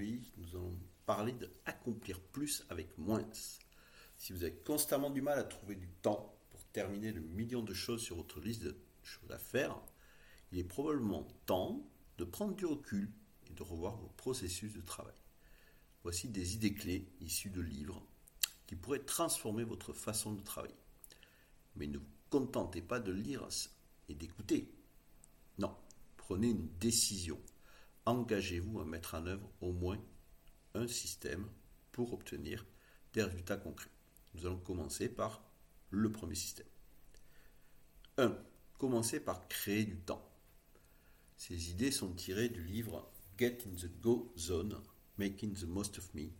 Aujourd'hui, nous allons parler d'accomplir plus avec moins. Si vous avez constamment du mal à trouver du temps pour terminer le million de choses sur votre liste de choses à faire, il est probablement temps de prendre du recul et de revoir vos processus de travail. Voici des idées clés issues de livres qui pourraient transformer votre façon de travailler. Mais ne vous contentez pas de lire et d'écouter. Non, prenez une décision. Engagez-vous à mettre en œuvre au moins un système pour obtenir des résultats concrets. Nous allons commencer par le premier système. 1. Commencez par créer du temps. Ces idées sont tirées du livre Get in the Go Zone, Making the Most of Me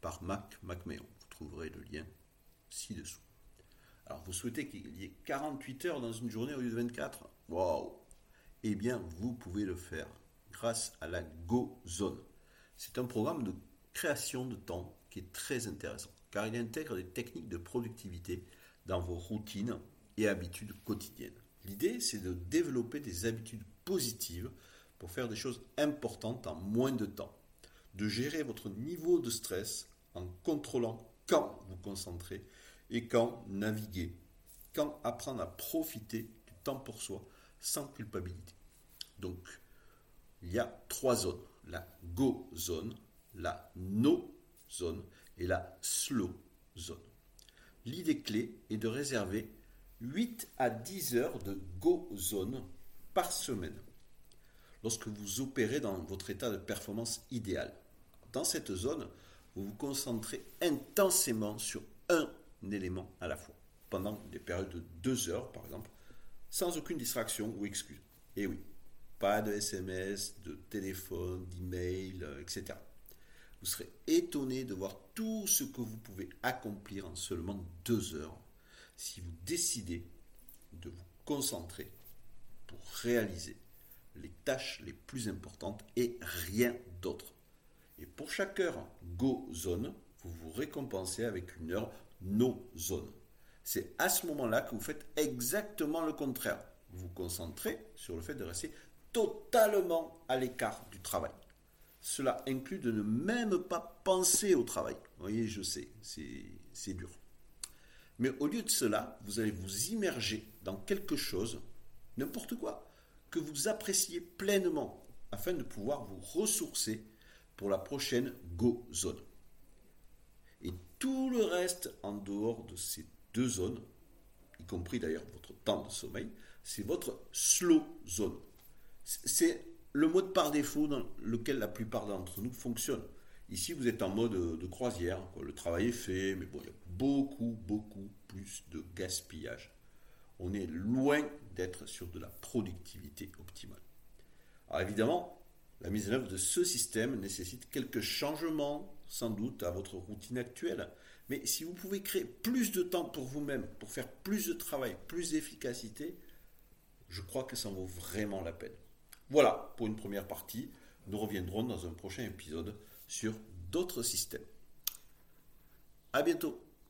par Mac McMahon. Vous trouverez le lien ci-dessous. Alors, vous souhaitez qu'il y ait 48 heures dans une journée au lieu de 24 Waouh Eh bien, vous pouvez le faire grâce à la Go Zone. C'est un programme de création de temps qui est très intéressant car il intègre des techniques de productivité dans vos routines et habitudes quotidiennes. L'idée, c'est de développer des habitudes positives pour faire des choses importantes en moins de temps, de gérer votre niveau de stress en contrôlant quand vous concentrez et quand naviguer, quand apprendre à profiter du temps pour soi sans culpabilité. Donc, il y a trois zones. La go zone, la no zone et la slow zone. L'idée clé est de réserver 8 à 10 heures de go zone par semaine lorsque vous opérez dans votre état de performance idéal. Dans cette zone, vous vous concentrez intensément sur un élément à la fois, pendant des périodes de 2 heures par exemple, sans aucune distraction ou excuse. Et oui, pas de SMS, de téléphone, d'email, euh, etc. Vous serez étonné de voir tout ce que vous pouvez accomplir en seulement deux heures si vous décidez de vous concentrer pour réaliser les tâches les plus importantes et rien d'autre. Et pour chaque heure Go Zone, vous vous récompensez avec une heure No Zone. C'est à ce moment-là que vous faites exactement le contraire. Vous vous concentrez sur le fait de rester totalement à l'écart du travail. Cela inclut de ne même pas penser au travail. Vous voyez, je sais, c'est dur. Mais au lieu de cela, vous allez vous immerger dans quelque chose, n'importe quoi, que vous appréciez pleinement, afin de pouvoir vous ressourcer pour la prochaine Go Zone. Et tout le reste en dehors de ces deux zones, y compris d'ailleurs votre temps de sommeil, c'est votre slow zone. C'est le mode par défaut dans lequel la plupart d'entre nous fonctionnent. Ici, vous êtes en mode de croisière. Le travail est fait, mais bon, il y a beaucoup, beaucoup plus de gaspillage. On est loin d'être sur de la productivité optimale. Alors évidemment, la mise en œuvre de ce système nécessite quelques changements, sans doute, à votre routine actuelle. Mais si vous pouvez créer plus de temps pour vous-même, pour faire plus de travail, plus d'efficacité, je crois que ça en vaut vraiment la peine. Voilà pour une première partie. Nous reviendrons dans un prochain épisode sur d'autres systèmes. À bientôt